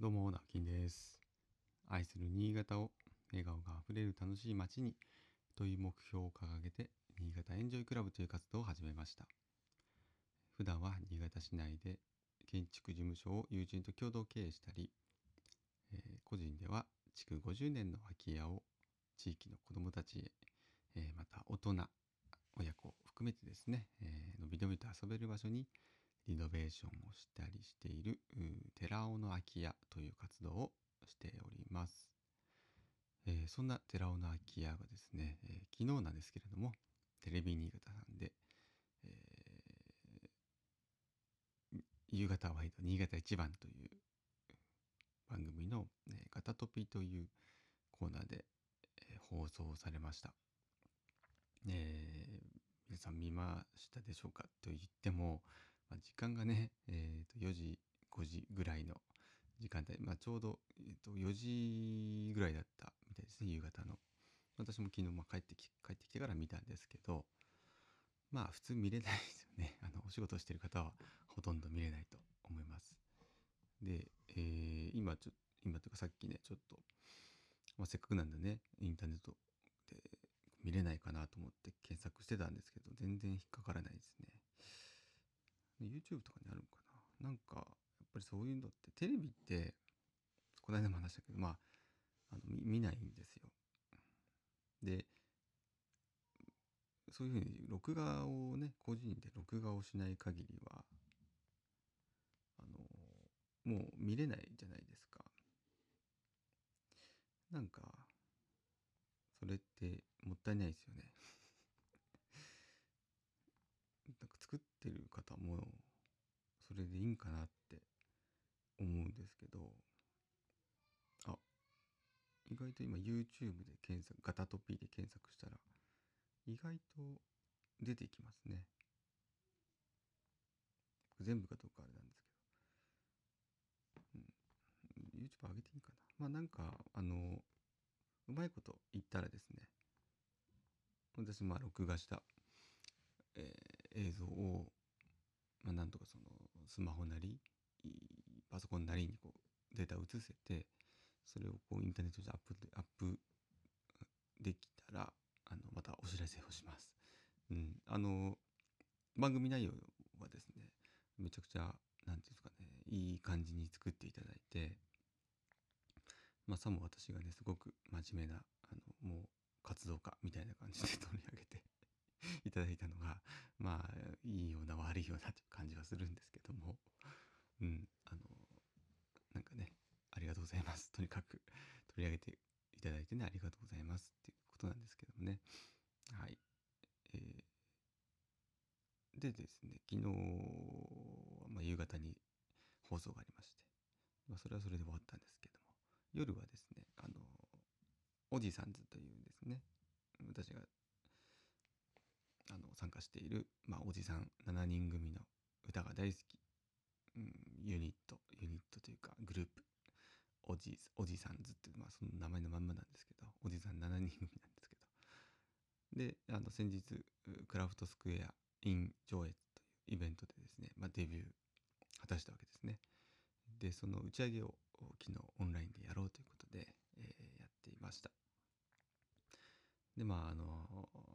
どうも、なきんです。愛する新潟を笑顔があふれる楽しい街にという目標を掲げて、新潟エンジョイクラブという活動を始めました。普段は新潟市内で建築事務所を友人と共同経営したり、えー個人では築50年の空き家を地域の子どもたちへ、えーまた大人、親子を含めてですね、えーのびのびと遊べる場所にリノベーションをしたりしている寺尾の空き家という活動をしております。えーそんな寺尾の空き家がですね、えー昨日なんですけれどもテレビ新潟さんで、えー夕方ワイド新潟一番という番組の、えーガタトピというコーナーで、えー放送されました。えー皆さん見ましたでしょうかと言っても、まあ、時間がね、えーと4時5時ぐらいの時間帯、まあ、ちょうど、えーと4時ぐらいだったみたいですね夕方の。私も昨日、ま、帰ってき帰ってきてから見たんですけどまあ普通見れないですよね。あのお仕事してる方はほとんど見れないと思います。で、えー今ちょ今というかさっきねちょっと、まあ、せっかくなんでねインターネットで見れないかなと思って検索してたんですけど全然引っかからないですね。YouTube とかにあるのかな。なんかやっぱりそういうのってテレビってこの間も話したけどまああの見ないんですよ。でそういうふうに録画をね個人で録画をしない限りはあのもう見れないじゃないですか。なんかそれってもったいないですよねなんか作ってる方もそれでいいんかなって思うんですけどあ意外と今 YouTube で検索ガタトピーで検索したら意外と出てきますね。全部かどうかあれなんですけど、うん、YouTube 上げていいかな。まあなんかあのうまいこと言ったらですね。私まあ録画した、えー映像を、まあ、なんとかそのスマホなりパソコンなりにこうデータを移せてそれをこうインターネットでアップでアップできたらあのまたお知らせをします。うん、あの番組内容はですねめちゃくちゃなんていうんですかねいい感じに作っていただいてまあさも私がねすごく真面目なあのもう活動家みたいな感じで取り上げて いただいたのがまあいいような悪いようなという感じはするんですけども。うんあのなんかねありがとうございます。とにかく取り上げていただいてねありがとうございますっていうことなんですけどもね。はい。えーでですね昨日は、まあ、夕方に放送がありまして、まあ、それはそれで終わったんですけども夜はですねあのおじさんずというですね私があの参加している、まあ、おじさん7人組の歌が大好き、うん、ユニットユニットというかグループ。おじおじさんずって、まあ、その名前のまんまなんですけどおじさん7人組なんですけど。であの先日クラフトスクエア in 上越というイベントでですね、まあ、デビュー果たしたわけですね。でその打ち上げを昨日オンラインでやろうということで、えーやっていました。でまああの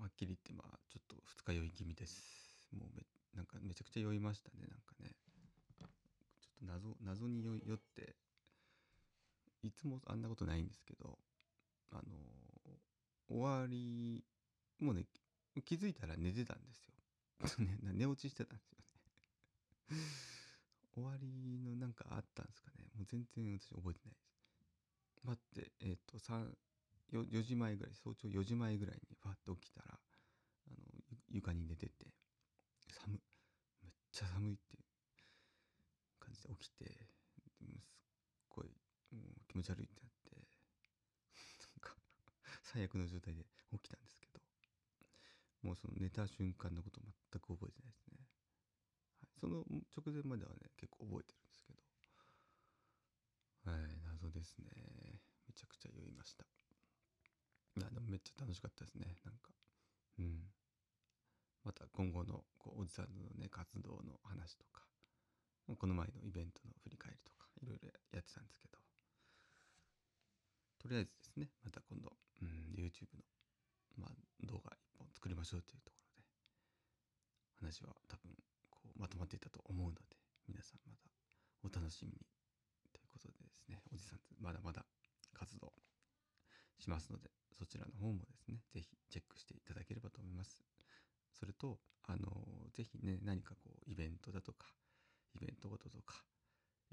はっきり言ってまあちょっと二日酔い気味です。もうめなんかめちゃくちゃ酔いましたねなんかね。ちょっと謎謎に酔っていつもあんなことないんですけどあの終わりもうね気づいたら寝てたんですよ。寝落ちしてたんですよね。終わりのなんかあったんですかね。もう全然私覚えてないです。待ってえっ、と3 4, 4時前ぐらい早朝4時前ぐらいにファッと起きたらあの床に寝てて寒めっちゃ寒いっていう感じで起きてすっごいもう気持ち悪いってなってなんか最悪の状態で起きたんですけどもうその寝た瞬間のこと全く覚えてないですね、はい、その直前まではね結構覚えてるんですけど。はい。謎ですね。めちゃくちゃ酔いました。いやでもめっちゃ楽しかったですねなんか。うん。また今後のこうおじさんのね活動の話とかこの前のイベントの振り返りとかいろいろやってたんですけど。とりあえずですねまた今度、うん、YouTube の、まあ、動画一本作りましょうというところで話は多分こうまとまっていたと思うので皆さんまたお楽しみにということでですねおじさんまだまだ活動しますのでそちらの方もですね是非チェックしていただければと思います。それとあの是非ね何かこうイベントだとかイベントごととか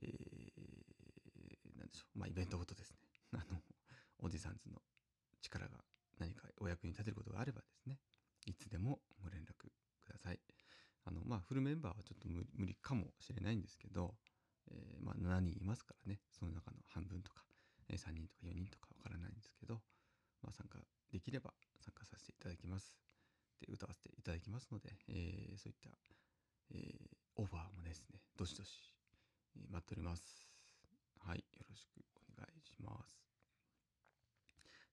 えー、なんでしょう。まあイベントごとですね。あのおじさんずの力が何かお役に立てることがあればですねいつでもご連絡ください。あのまあフルメンバーはちょっと無理かもしれないんですけど、えー、まあ7人いますからねその中の半分とか、3人とか4人とかわからないんですけど、まあ、参加できれば参加させていただきます。で歌わせていただきますので、えー、そういった、えー、オファーもですねどしどし待っております。はいよろしくお願いします。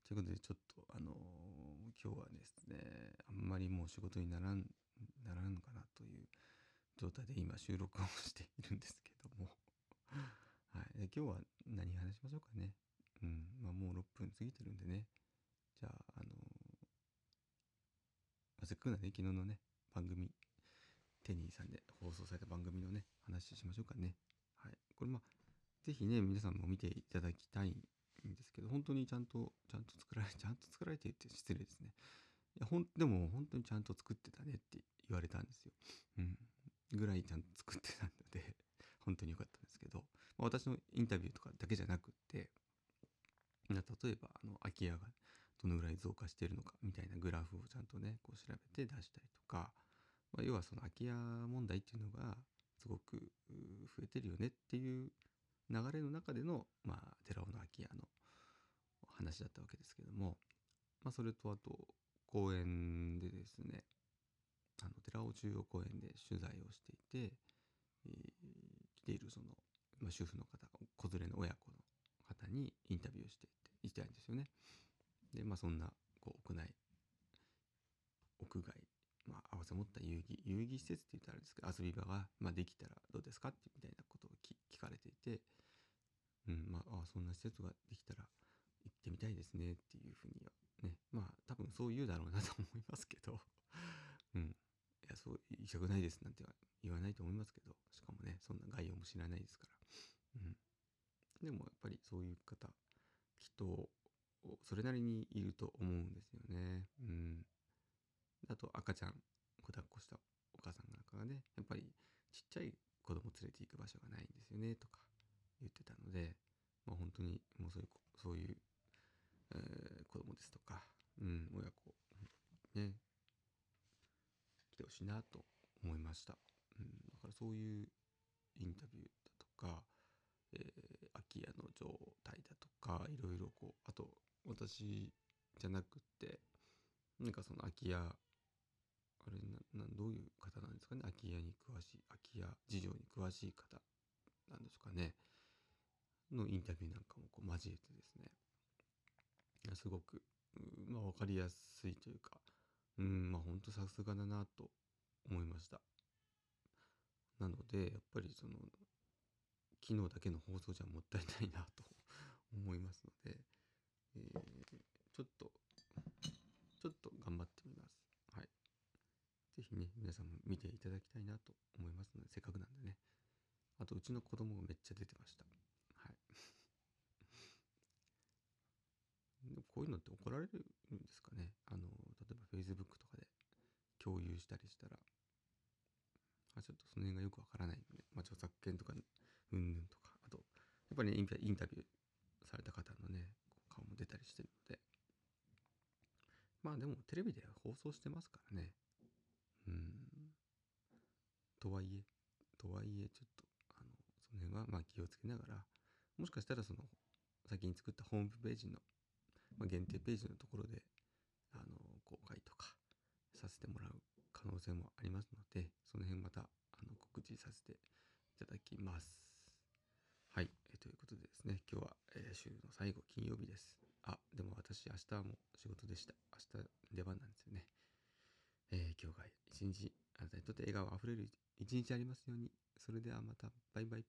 ということでちょっとあの、今日はですねあんまりもう仕事にならんならんのかなという状態で今収録をしているんですけども。はい、今日は何話しましょうかね。うん。まあもう6分過ぎてるんでね。じゃああのー、せっかくなんで昨日のね番組テニーさんで放送された番組のね話しましょうかね。はい。これまあ是非ね皆さんも見ていただきたいんですけど本当にちゃんとちゃんと作られ ちゃんと作られていて失礼ですね。いやほんでも本当にちゃんと作ってたねって言われたんですよ。うん。ぐらいちゃんと作ってたので 本当に良かったんですけど、まあ、私のインタビューとかだけじゃなくって例えばあの空き家がどのぐらい増加しているのかみたいなグラフをちゃんとねこう調べて出したりとか、まあ、要はその空き家問題っていうのがすごく増えてるよねっていう流れの中での、まあ、寺尾の空き家の話だったわけですけども、まあ、それとあと公園でですねあの寺尾中央公園で取材をしていて、えー、来ているその、まあ、主婦の方子連れの親子の方にインタビューをしていていたいんですよね。でまあそんなこう屋内屋外まあ、合わせ持った遊戯、遊戯施設って言ったらあれですけど、遊び場が、まあ、できたらどうですかってみたいなことを聞かれていて、うん、まあ、あそんな施設ができたら行ってみたいですねっていうふうにはね、まあ、多分そう言うだろうなと思いますけど、うん。いや、そう、行きたくないですなんては言わないと思いますけど、しかもね、そんな概要も知らないですから。うん。でも、やっぱりそういう方、きっと、それなりにいると思うんですよね。うん。あと赤ちゃん子抱っこしたお母さんなんかがねやっぱりちっちゃい子供連れて行く場所がないんですよねとか言ってたのでまあ本当にもうそういうそういう、えー、子供ですとか、うん、親子ね来てほしいなと思いました、うん、だからそういうインタビューだとか、え、空き家の状態だとかいろいろこうあと私じゃなくってなんかその空き家あれななどういう方なんですかね？空き家に詳しい空き家事情に詳しい方なんですかね？のインタビューなんかもこう交えてですね。すごく、まあ、分かりやすいというかうんまあ本当さすがだなと思いました。なのでやっぱりその昨日だけの放送じゃもったいないなと 思いますので、えー、ちょっとちょっと頑張ってみますはいぜひね、皆さんも見ていただきたいなと思いますので、せっかくなんでね。あと、うちの子供がめっちゃ出てました。はい。でもこういうのって怒られるんですかねあの、例えば Facebook とかで共有したりしたら、あちょっとその辺がよくわからないので、まあ、著作権とか、うんぬんとか、あと、やっぱりね、インタビューされた方のね、顔も出たりしてるので、まあでもテレビで放送してますからね。うん。とはいえ、とはいえ、ちょっと、あの、その辺はまあ気をつけながら、もしかしたらその、先に作ったホームページの、まあ、限定ページのところで、あの、公開とかさせてもらう可能性もありますので、その辺また、あの、告知させていただきます。はい、えということでですね、今日は、えー、週の最後、金曜日です。あ、でも私、明日も仕事でした。明日出番なんですよね。えー、今日が一日あなたにとって笑顔あふれる一日ありますように。それではまた、バイバイ。